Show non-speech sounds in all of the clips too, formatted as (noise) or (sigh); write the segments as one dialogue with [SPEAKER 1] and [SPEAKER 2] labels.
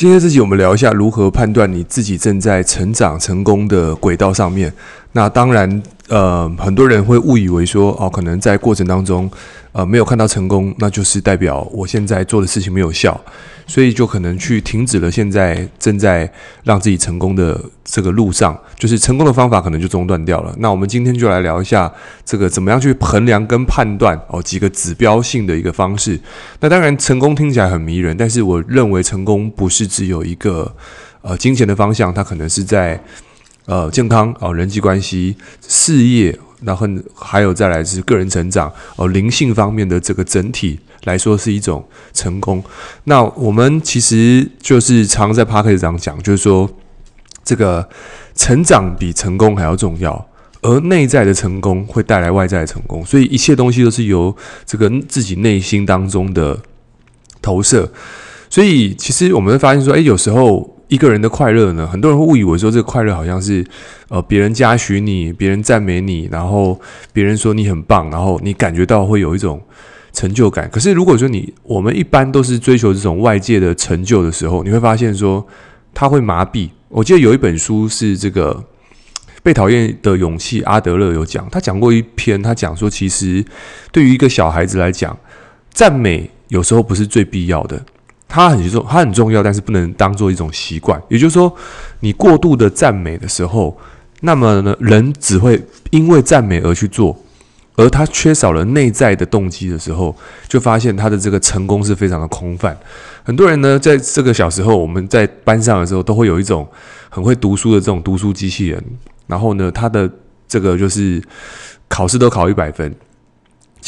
[SPEAKER 1] 今天这集我们聊一下如何判断你自己正在成长成功的轨道上面。那当然，呃，很多人会误以为说，哦，可能在过程当中，呃，没有看到成功，那就是代表我现在做的事情没有效。所以就可能去停止了现在正在让自己成功的这个路上，就是成功的方法可能就中断掉了。那我们今天就来聊一下这个怎么样去衡量跟判断哦，几个指标性的一个方式。那当然成功听起来很迷人，但是我认为成功不是只有一个呃金钱的方向，它可能是在呃健康哦、人际关系、事业，然后还有再来是个人成长哦、灵性方面的这个整体。来说是一种成功。那我们其实就是常在 Podcast 上讲，就是说这个成长比成功还要重要，而内在的成功会带来外在的成功，所以一切东西都是由这个自己内心当中的投射。所以其实我们会发现说，诶，有时候一个人的快乐呢，很多人会误以为说这个快乐好像是呃别人嘉许你，别人赞美你，然后别人说你很棒，然后你感觉到会有一种。成就感。可是，如果说你我们一般都是追求这种外界的成就的时候，你会发现说，他会麻痹。我记得有一本书是这个《被讨厌的勇气》，阿德勒有讲，他讲过一篇，他讲说，其实对于一个小孩子来讲，赞美有时候不是最必要的，它很重，它很重要，但是不能当做一种习惯。也就是说，你过度的赞美的时候，那么呢，人只会因为赞美而去做。而他缺少了内在的动机的时候，就发现他的这个成功是非常的空泛。很多人呢，在这个小时候，我们在班上的时候，都会有一种很会读书的这种读书机器人。然后呢，他的这个就是考试都考一百分。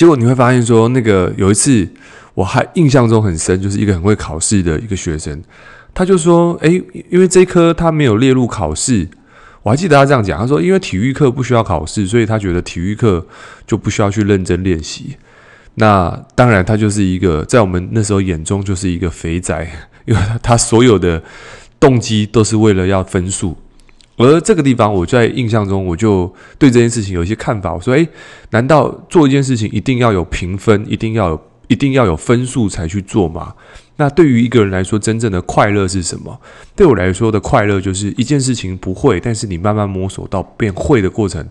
[SPEAKER 1] 结果你会发现说，那个有一次我还印象中很深，就是一个很会考试的一个学生，他就说：“诶，因为这一科他没有列入考试。”我还记得他这样讲，他说：“因为体育课不需要考试，所以他觉得体育课就不需要去认真练习。那当然，他就是一个在我们那时候眼中就是一个肥宅，因 (laughs) 为他所有的动机都是为了要分数。而这个地方，我在印象中，我就对这件事情有一些看法。我说：诶，难道做一件事情一定要有评分，一定要有，一定要有分数才去做吗？”那对于一个人来说，真正的快乐是什么？对我来说的快乐，就是一件事情不会，但是你慢慢摸索到变会的过程。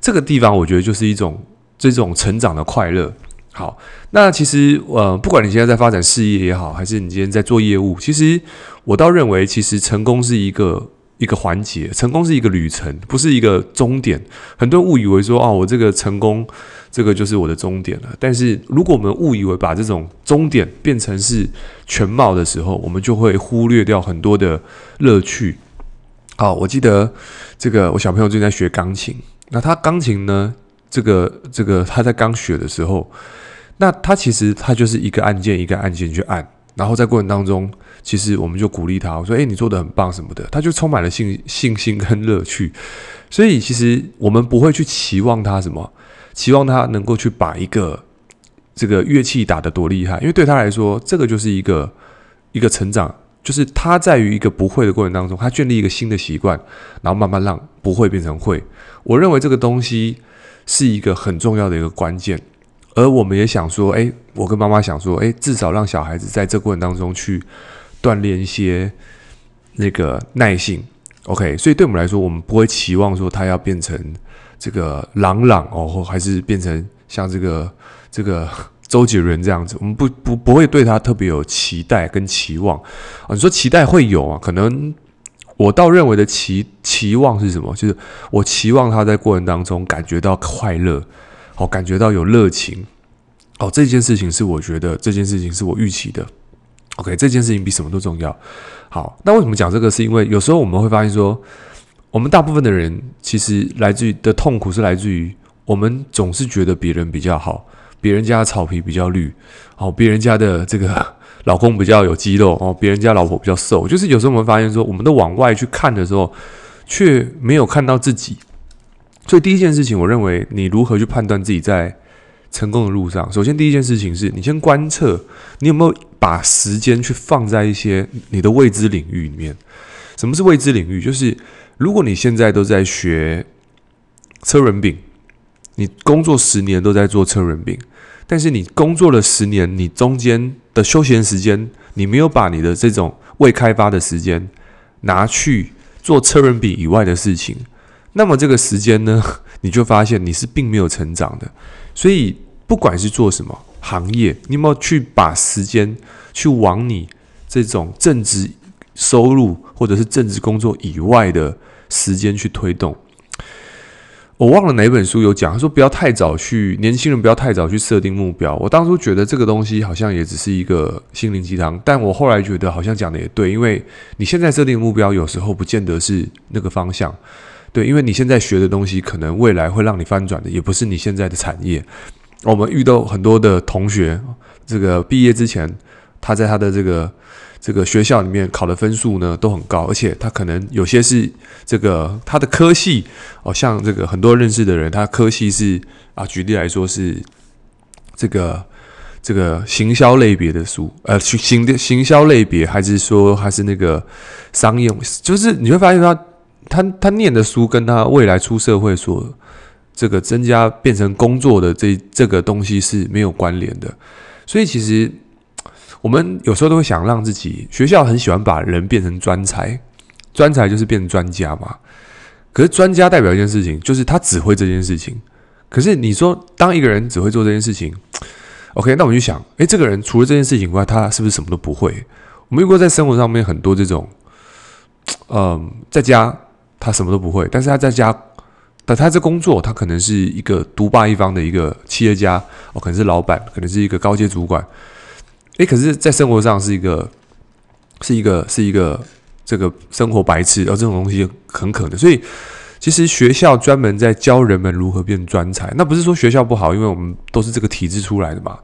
[SPEAKER 1] 这个地方，我觉得就是一种这种成长的快乐。好，那其实呃，不管你现在在发展事业也好，还是你今天在做业务，其实我倒认为，其实成功是一个。一个环节，成功是一个旅程，不是一个终点。很多人误以为说，哦，我这个成功，这个就是我的终点了。但是，如果我们误以为把这种终点变成是全貌的时候，我们就会忽略掉很多的乐趣。好，我记得这个我小朋友最近在学钢琴，那他钢琴呢，这个这个他在刚学的时候，那他其实他就是一个按键一个按键去按，然后在过程当中。其实我们就鼓励他，我说：“诶，你做的很棒什么的。”他就充满了信信心跟乐趣。所以其实我们不会去期望他什么，期望他能够去把一个这个乐器打得多厉害，因为对他来说，这个就是一个一个成长，就是他在于一个不会的过程当中，他建立一个新的习惯，然后慢慢让不会变成会。我认为这个东西是一个很重要的一个关键。而我们也想说，诶，我跟妈妈想说，诶，至少让小孩子在这过程当中去。锻炼一些那个耐性，OK，所以对我们来说，我们不会期望说他要变成这个朗朗哦，还是变成像这个这个周杰伦这样子，我们不不不会对他特别有期待跟期望啊。你说期待会有啊？可能我倒认为的期期望是什么？就是我期望他在过程当中感觉到快乐，哦，感觉到有热情，哦，这件事情是我觉得这件事情是我预期的。OK，这件事情比什么都重要。好，那为什么讲这个？是因为有时候我们会发现说，我们大部分的人其实来自于的痛苦是来自于我们总是觉得别人比较好，别人家的草皮比较绿，哦，别人家的这个 (laughs) 老公比较有肌肉，哦，别人家老婆比较瘦。就是有时候我们发现说，我们都往外去看的时候，却没有看到自己。所以第一件事情，我认为你如何去判断自己在成功的路上，首先第一件事情是你先观测你有没有。把时间去放在一些你的未知领域里面。什么是未知领域？就是如果你现在都在学车轮饼，你工作十年都在做车轮饼，但是你工作了十年，你中间的休闲时间，你没有把你的这种未开发的时间拿去做车轮饼以外的事情，那么这个时间呢，(laughs) 你就发现你是并没有成长的。所以不管是做什么行业，你有没有去把时间去往你这种正职收入或者是正职工作以外的时间去推动？我忘了哪本书有讲，他说不要太早去，年轻人不要太早去设定目标。我当初觉得这个东西好像也只是一个心灵鸡汤，但我后来觉得好像讲的也对，因为你现在设定目标有时候不见得是那个方向，对，因为你现在学的东西可能未来会让你翻转的，也不是你现在的产业。我们遇到很多的同学，这个毕业之前，他在他的这个。这个学校里面考的分数呢都很高，而且他可能有些是这个他的科系哦，像这个很多认识的人，他科系是啊，举例来说是这个这个行销类别的书，呃，行的行销类别，还是说还是那个商业，就是你会发现他他他念的书跟他未来出社会所这个增加变成工作的这这个东西是没有关联的，所以其实。我们有时候都会想让自己学校很喜欢把人变成专才，专才就是变成专家嘛。可是专家代表一件事情，就是他只会这件事情。可是你说，当一个人只会做这件事情，OK，那我们就想，诶，这个人除了这件事情以外，他是不是什么都不会？我们如果在生活上面很多这种，嗯，在家他什么都不会，但是他在家，但他在工作，他可能是一个独霸一方的一个企业家，哦，可能是老板，可能是一个高阶主管。诶，可是，在生活上是一个，是一个，是一个这个生活白痴，而这种东西很可能。所以，其实学校专门在教人们如何变专才。那不是说学校不好，因为我们都是这个体制出来的嘛。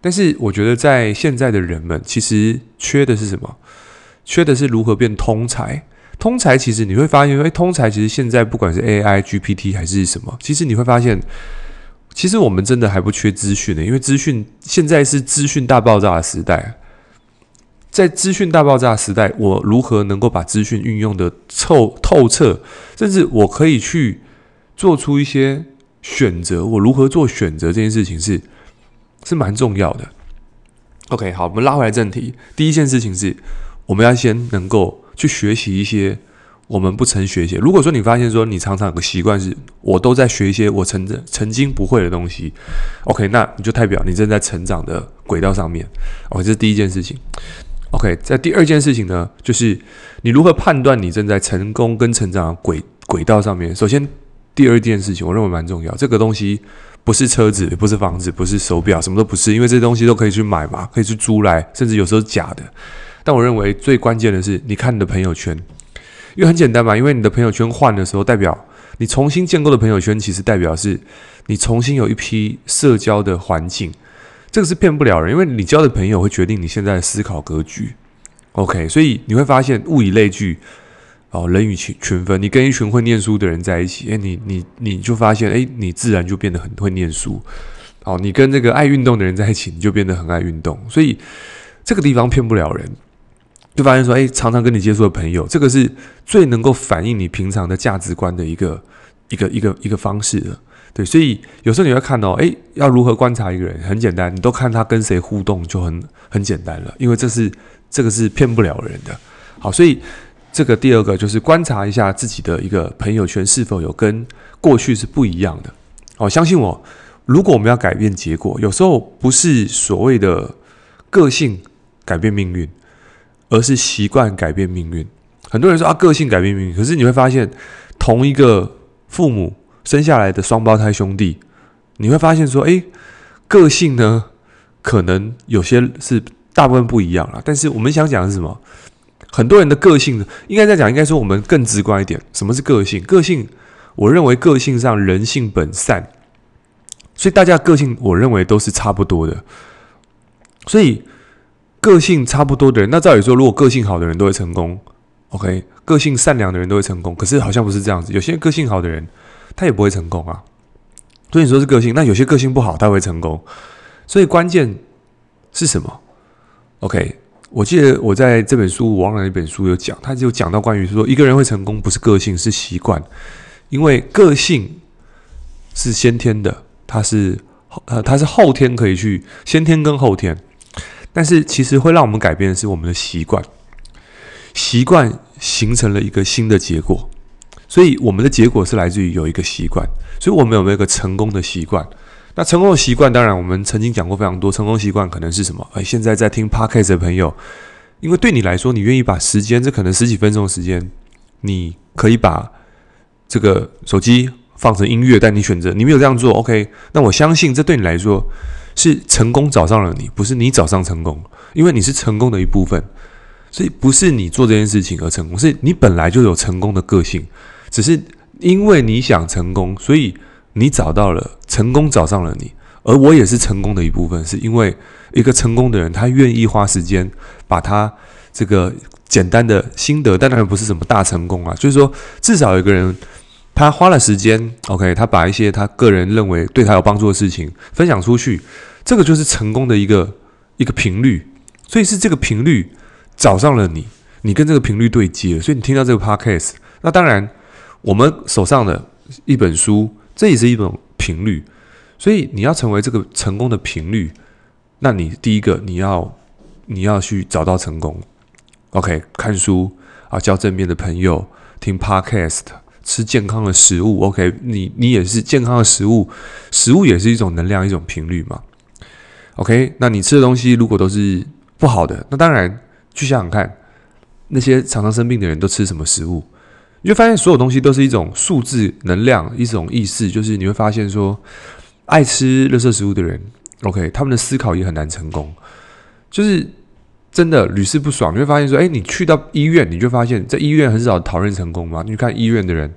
[SPEAKER 1] 但是，我觉得在现在的人们，其实缺的是什么？缺的是如何变通才。通才其实你会发现，因为，通才其实现在不管是 AI、GPT 还是什么，其实你会发现。其实我们真的还不缺资讯呢，因为资讯现在是资讯大爆炸的时代。在资讯大爆炸时代，我如何能够把资讯运用的透透彻，甚至我可以去做出一些选择？我如何做选择这件事情是是蛮重要的。OK，好，我们拉回来正题。第一件事情是，我们要先能够去学习一些。我们不曾学习。如果说你发现说你常常有个习惯是，我都在学一些我曾曾经不会的东西，OK，那你就代表你正在成长的轨道上面。OK，这是第一件事情。OK，在第二件事情呢，就是你如何判断你正在成功跟成长的轨轨道上面。首先，第二件事情我认为蛮重要。这个东西不是车子，不是房子，不是手表，什么都不是，因为这些东西都可以去买嘛，可以去租来，甚至有时候假的。但我认为最关键的是，你看你的朋友圈。因为很简单嘛，因为你的朋友圈换的时候，代表你重新建构的朋友圈，其实代表是你重新有一批社交的环境，这个是骗不了人，因为你交的朋友会决定你现在的思考格局。OK，所以你会发现物以类聚，哦，人以群群分。你跟一群会念书的人在一起，诶，你你你就发现，诶，你自然就变得很会念书。哦，你跟这个爱运动的人在一起，你就变得很爱运动。所以这个地方骗不了人。就发现说，哎，常常跟你接触的朋友，这个是最能够反映你平常的价值观的一个一个一个一个方式的，对。所以有时候你会看到，哎，要如何观察一个人，很简单，你都看他跟谁互动就很很简单了，因为这是这个是骗不了人的。好，所以这个第二个就是观察一下自己的一个朋友圈是否有跟过去是不一样的。哦，相信我，如果我们要改变结果，有时候不是所谓的个性改变命运。而是习惯改变命运。很多人说啊，个性改变命运。可是你会发现，同一个父母生下来的双胞胎兄弟，你会发现说，诶，个性呢，可能有些是大部分不一样了。但是我们想讲的是什么？很多人的个性呢，应该在讲，应该说我们更直观一点。什么是个性？个性，我认为个性上人性本善，所以大家个性，我认为都是差不多的。所以。个性差不多的人，那照理说，如果个性好的人都会成功，OK，个性善良的人都会成功。可是好像不是这样子，有些个性好的人，他也不会成功啊。所以你说是个性，那有些个性不好，他会成功。所以关键是什么？OK，我记得我在这本书，我忘了一本书有讲，他就讲到关于说一个人会成功，不是个性，是习惯。因为个性是先天的，它是后呃，它是后天可以去先天跟后天。但是其实会让我们改变的是我们的习惯。习惯形成了一个新的结果，所以我们的结果是来自于有一个习惯。所以我们有没有一个成功的习惯？那成功的习惯，当然我们曾经讲过非常多。成功习惯可能是什么？哎，现在在听 Podcast 的朋友，因为对你来说，你愿意把时间，这可能十几分钟的时间，你可以把这个手机放成音乐，但你选择你没有这样做，OK？那我相信这对你来说是成功找上了你，不是你找上成功，因为你是成功的一部分，所以不是你做这件事情而成功，是你本来就有成功的个性，只是因为你想成功，所以。你找到了成功，找上了你，而我也是成功的一部分，是因为一个成功的人，他愿意花时间把他这个简单的心得，当然不是什么大成功啊，就是说至少有一个人他花了时间，OK，他把一些他个人认为对他有帮助的事情分享出去，这个就是成功的一个一个频率，所以是这个频率找上了你，你跟这个频率对接，所以你听到这个 podcast，那当然我们手上的一本书。这也是一种频率，所以你要成为这个成功的频率，那你第一个你要你要去找到成功，OK，看书啊，交正面的朋友，听 Podcast，吃健康的食物，OK，你你也是健康的食物，食物也是一种能量，一种频率嘛。，OK，那你吃的东西如果都是不好的，那当然去想想看，那些常常生病的人都吃什么食物？你就发现，所有东西都是一种数字能量，一种意识。就是你会发现说，爱吃垃圾食物的人，OK，他们的思考也很难成功。就是真的屡试不爽。你会发现说，哎，你去到医院，你就发现，在医院很少讨论成功嘛。你看医院的人，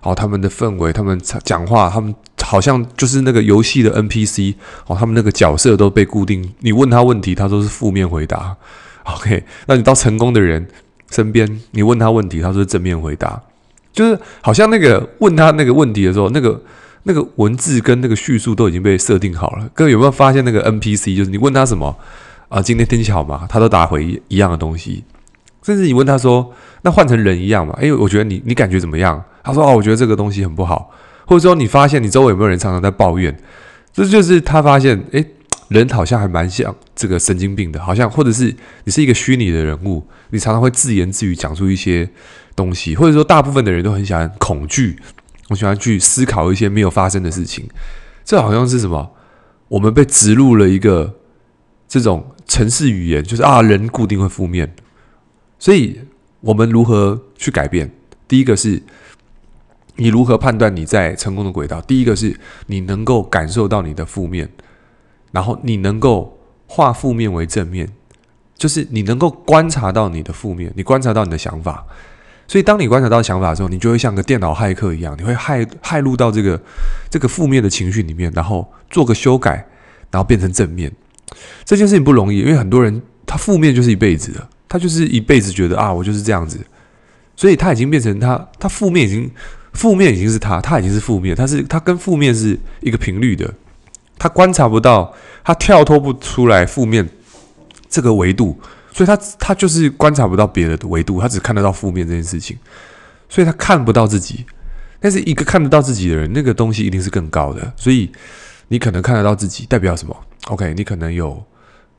[SPEAKER 1] 好，他们的氛围，他们讲话，他们好像就是那个游戏的 NPC，哦，他们那个角色都被固定。你问他问题，他都是负面回答。OK，那你到成功的人。身边，你问他问题，他说正面回答，就是好像那个问他那个问题的时候，那个那个文字跟那个叙述都已经被设定好了。各位有没有发现那个 NPC？就是你问他什么啊？今天天气好吗？他都答回一样的东西。甚至你问他说，那换成人一样嘛？诶，我觉得你你感觉怎么样？他说哦，我觉得这个东西很不好。或者说你发现你周围有没有人常常在抱怨？这就是他发现诶。人好像还蛮像这个神经病的，好像或者是你是一个虚拟的人物，你常常会自言自语讲出一些东西，或者说大部分的人都很喜欢恐惧，我喜欢去思考一些没有发生的事情。这好像是什么？我们被植入了一个这种城市语言，就是啊，人固定会负面。所以我们如何去改变？第一个是你如何判断你在成功的轨道？第一个是你能够感受到你的负面。然后你能够化负面为正面，就是你能够观察到你的负面，你观察到你的想法。所以当你观察到想法的时候，你就会像个电脑骇客一样，你会骇骇入到这个这个负面的情绪里面，然后做个修改，然后变成正面。这件事情不容易，因为很多人他负面就是一辈子的，他就是一辈子觉得啊，我就是这样子，所以他已经变成他他负面已经负面已经是他，他已经是负面，他是他跟负面是一个频率的。他观察不到，他跳脱不出来负面这个维度，所以他他就是观察不到别的维度，他只看得到负面这件事情，所以他看不到自己。但是一个看得到自己的人，那个东西一定是更高的。所以你可能看得到自己，代表什么？OK，你可能有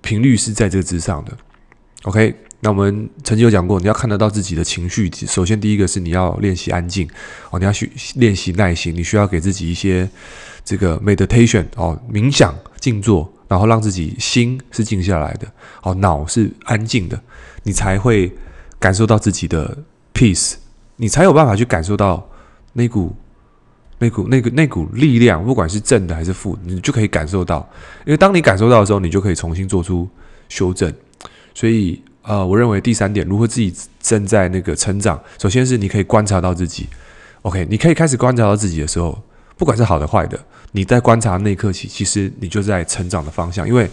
[SPEAKER 1] 频率是在这个之上的。OK，那我们曾经有讲过，你要看得到自己的情绪，首先第一个是你要练习安静哦，你要去练习耐心，你需要给自己一些。这个 meditation 哦，冥想静坐，然后让自己心是静下来的，哦，脑是安静的，你才会感受到自己的 peace，你才有办法去感受到那股、那股、那个、那股力量，不管是正的还是负，你就可以感受到。因为当你感受到的时候，你就可以重新做出修正。所以，呃，我认为第三点，如何自己正在那个成长，首先是你可以观察到自己。OK，你可以开始观察到自己的时候。不管是好的坏的，你在观察那一刻起，其实你就在成长的方向，因为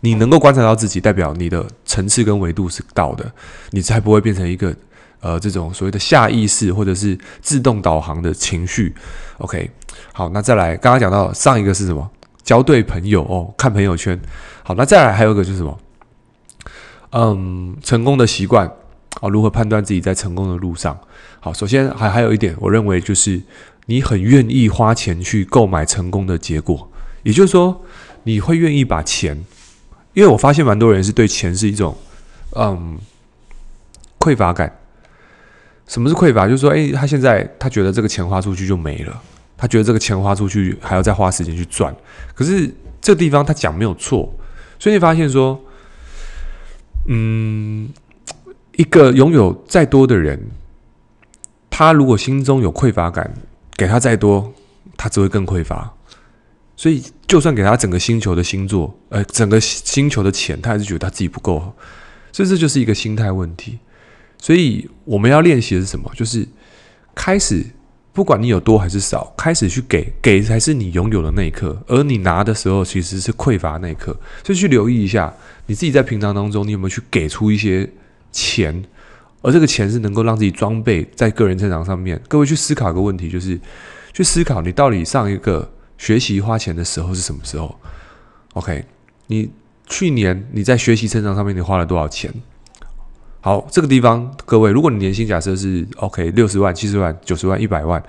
[SPEAKER 1] 你能够观察到自己，代表你的层次跟维度是到的，你才不会变成一个呃这种所谓的下意识或者是自动导航的情绪。OK，好，那再来，刚刚讲到上一个是什么？交对朋友哦，看朋友圈。好，那再来还有一个就是什么？嗯，成功的习惯啊，如何判断自己在成功的路上？好，首先还还有一点，我认为就是。你很愿意花钱去购买成功的结果，也就是说，你会愿意把钱，因为我发现蛮多人是对钱是一种，嗯，匮乏感。什么是匮乏？就是说，诶，他现在他觉得这个钱花出去就没了，他觉得这个钱花出去还要再花时间去赚。可是这地方他讲没有错，所以你发现说，嗯，一个拥有再多的人，他如果心中有匮乏感，给他再多，他只会更匮乏。所以，就算给他整个星球的星座，呃，整个星球的钱，他还是觉得他自己不够。所以，这就是一个心态问题。所以我们要练习的是什么？就是开始，不管你有多还是少，开始去给，给才是你拥有的那一刻，而你拿的时候其实是匮乏那一刻。所以去留意一下，你自己在平常当中，你有没有去给出一些钱，而这个钱是能够让自己装备在个人成长上面。各位去思考一个问题，就是去思考你到底上一个学习花钱的时候是什么时候？OK，你去年你在学习成长上面你花了多少钱？好，这个地方，各位，如果你年薪假设是 OK 六十万、七十万、九十万、一百万，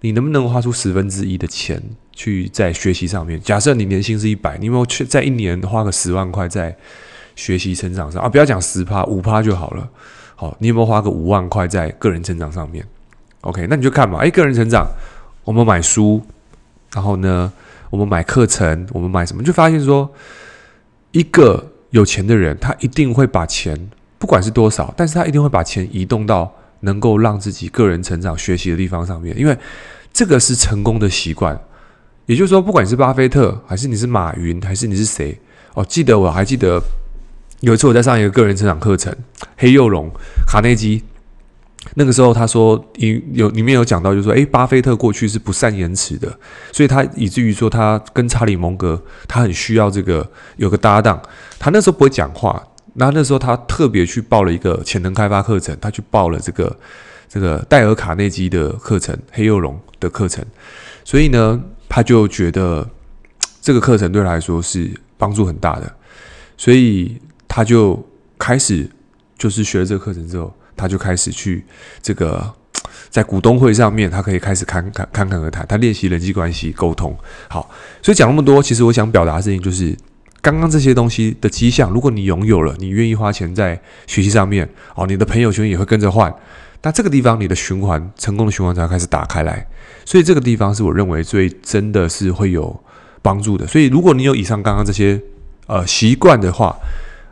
[SPEAKER 1] 你能不能花出十分之一的钱去在学习上面？假设你年薪是一百，你有没有去在一年花个十万块在学习成长上啊？不要讲十趴，五趴就好了。好，你有没有花个五万块在个人成长上面？OK，那你就看嘛。诶，个人成长，我们买书，然后呢，我们买课程，我们买什么？就发现说，一个有钱的人，他一定会把钱。不管是多少，但是他一定会把钱移动到能够让自己个人成长、学习的地方上面，因为这个是成功的习惯。也就是说，不管你是巴菲特，还是你是马云，还是你是谁，哦，记得我还记得有一次我在上一个个人成长课程，黑幼龙卡内基，那个时候他说，有有里面有讲到，就是说，诶，巴菲特过去是不善言辞的，所以他以至于说他跟查理蒙格，他很需要这个有个搭档，他那时候不会讲话。那那时候他特别去报了一个潜能开发课程，他去报了这个这个戴尔卡内基的课程，黑幼龙的课程，所以呢，他就觉得这个课程对他来说是帮助很大的，所以他就开始就是学了这个课程之后，他就开始去这个在股东会上面，他可以开始侃侃侃侃而谈，他练习人际关系沟通。好，所以讲那么多，其实我想表达的事情就是。刚刚这些东西的迹象，如果你拥有了，你愿意花钱在学习上面，哦，你的朋友圈也会跟着换，那这个地方你的循环成功的循环才开始打开来。所以这个地方是我认为最真的是会有帮助的。所以如果你有以上刚刚这些呃习惯的话，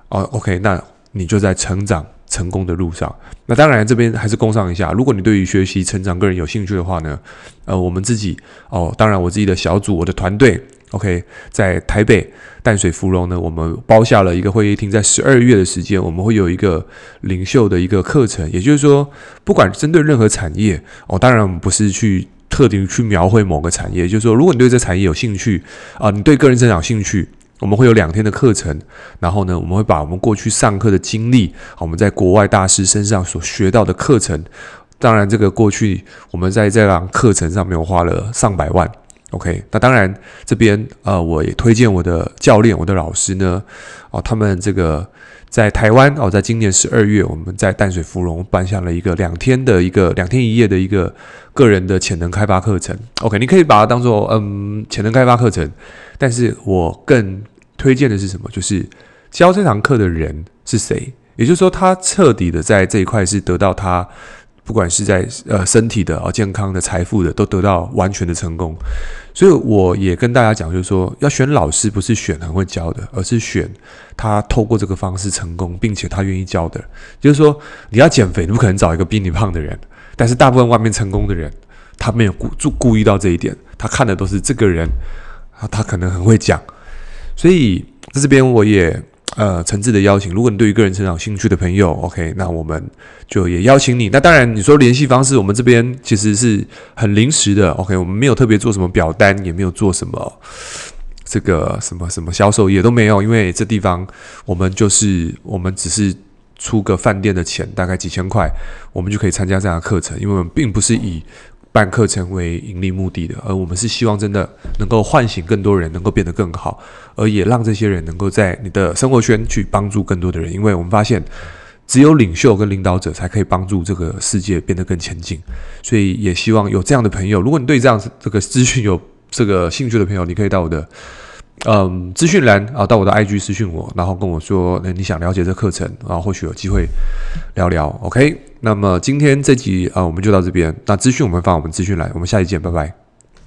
[SPEAKER 1] 哦，OK，那你就在成长成功的路上。那当然这边还是工商一下，如果你对于学习成长个人有兴趣的话呢，呃，我们自己哦，当然我自己的小组，我的团队。OK，在台北淡水芙蓉呢，我们包下了一个会议厅，在十二月的时间，我们会有一个领袖的一个课程。也就是说，不管针对任何产业哦，当然我们不是去特定去描绘某个产业，就是说，如果你对这产业有兴趣啊，你对个人成长有兴趣，我们会有两天的课程。然后呢，我们会把我们过去上课的经历，我们在国外大师身上所学到的课程，当然这个过去我们在这堂课程上面花了上百万。OK，那当然这边呃，我也推荐我的教练、我的老师呢，哦，他们这个在台湾哦，在今年十二月，我们在淡水芙蓉办下了一个两天的一个两天一夜的一个个人的潜能开发课程。OK，你可以把它当做嗯潜能开发课程，但是我更推荐的是什么？就是教这堂课的人是谁？也就是说，他彻底的在这一块是得到他。不管是在呃身体的啊健康的财富的，都得到完全的成功。所以我也跟大家讲，就是说要选老师，不是选很会教的，而是选他透过这个方式成功，并且他愿意教的。就是说你要减肥，你不可能找一个比你胖的人。但是大部分外面成功的人，他没有顾注顾意到这一点，他看的都是这个人，他可能很会讲。所以在这边我也。呃，诚挚的邀请，如果你对于个人成长有兴趣的朋友，OK，那我们就也邀请你。那当然，你说联系方式，我们这边其实是很临时的，OK，我们没有特别做什么表单，也没有做什么这个什么什么销售，也都没有，因为这地方我们就是我们只是出个饭店的钱，大概几千块，我们就可以参加这样的课程，因为我们并不是以。办课程为盈利目的的，而我们是希望真的能够唤醒更多人，能够变得更好，而也让这些人能够在你的生活圈去帮助更多的人。因为我们发现，只有领袖跟领导者才可以帮助这个世界变得更前进。所以也希望有这样的朋友，如果你对这样这个资讯有这个兴趣的朋友，你可以到我的嗯，资讯栏啊，到我的 IG 私讯我，然后跟我说，那你想了解这课程啊，或许有机会聊聊。OK，那么今天这集啊，我们就到这边。那资讯我们放我们资讯栏，我们下期见，拜拜。